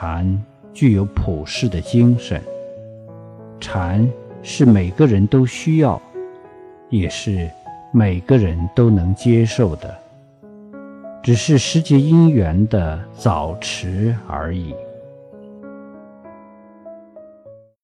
禅具有普世的精神。禅是每个人都需要也是每个人都能接受的。只是时节因缘的早迟而已。